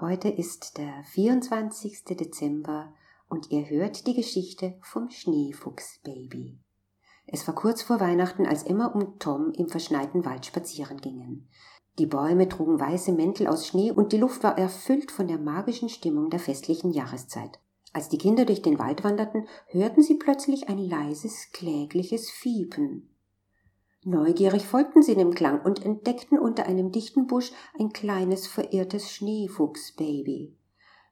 Heute ist der 24. Dezember und ihr hört die Geschichte vom Schneefuchsbaby. Es war kurz vor Weihnachten, als Emma und Tom im verschneiten Wald spazieren gingen. Die Bäume trugen weiße Mäntel aus Schnee und die Luft war erfüllt von der magischen Stimmung der festlichen Jahreszeit. Als die Kinder durch den Wald wanderten, hörten sie plötzlich ein leises, klägliches Fiepen. Neugierig folgten sie dem Klang und entdeckten unter einem dichten Busch ein kleines, verirrtes Schneefuchsbaby.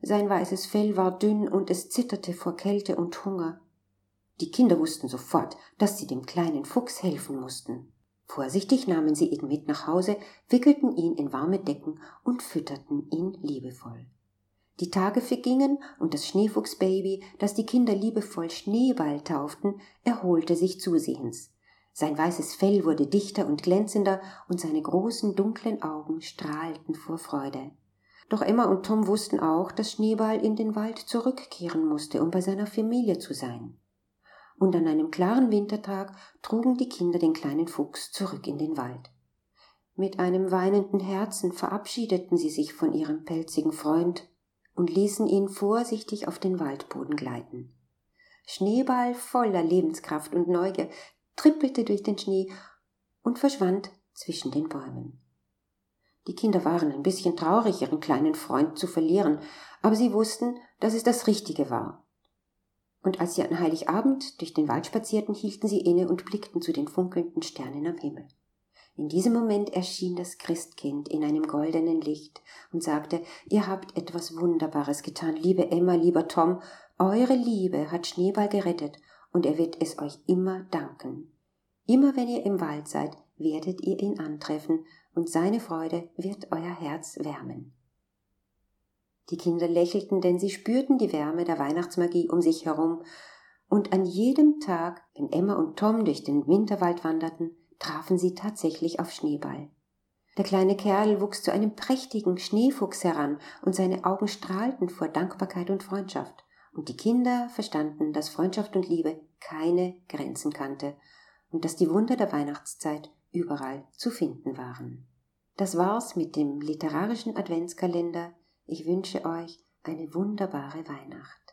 Sein weißes Fell war dünn und es zitterte vor Kälte und Hunger. Die Kinder wussten sofort, dass sie dem kleinen Fuchs helfen mussten. Vorsichtig nahmen sie ihn mit nach Hause, wickelten ihn in warme Decken und fütterten ihn liebevoll. Die Tage vergingen und das Schneefuchsbaby, das die Kinder liebevoll Schneeball tauften, erholte sich zusehends. Sein weißes Fell wurde dichter und glänzender und seine großen dunklen Augen strahlten vor Freude. Doch Emma und Tom wussten auch, dass Schneeball in den Wald zurückkehren musste, um bei seiner Familie zu sein. Und an einem klaren Wintertag trugen die Kinder den kleinen Fuchs zurück in den Wald. Mit einem weinenden Herzen verabschiedeten sie sich von ihrem pelzigen Freund und ließen ihn vorsichtig auf den Waldboden gleiten. Schneeball voller Lebenskraft und Neugier trippelte durch den Schnee und verschwand zwischen den Bäumen. Die Kinder waren ein bisschen traurig, ihren kleinen Freund zu verlieren, aber sie wussten, dass es das Richtige war. Und als sie an Heiligabend durch den Wald spazierten, hielten sie inne und blickten zu den funkelnden Sternen am Himmel. In diesem Moment erschien das Christkind in einem goldenen Licht und sagte, ihr habt etwas Wunderbares getan, liebe Emma, lieber Tom, eure Liebe hat Schneeball gerettet und er wird es euch immer danken. Immer wenn ihr im Wald seid, werdet ihr ihn antreffen und seine Freude wird euer Herz wärmen. Die Kinder lächelten, denn sie spürten die Wärme der Weihnachtsmagie um sich herum, und an jedem Tag, wenn Emma und Tom durch den Winterwald wanderten, trafen sie tatsächlich auf Schneeball. Der kleine Kerl wuchs zu einem prächtigen Schneefuchs heran, und seine Augen strahlten vor Dankbarkeit und Freundschaft. Und die Kinder verstanden, dass Freundschaft und Liebe keine Grenzen kannte und dass die Wunder der Weihnachtszeit überall zu finden waren. Das war's mit dem literarischen Adventskalender. Ich wünsche euch eine wunderbare Weihnacht.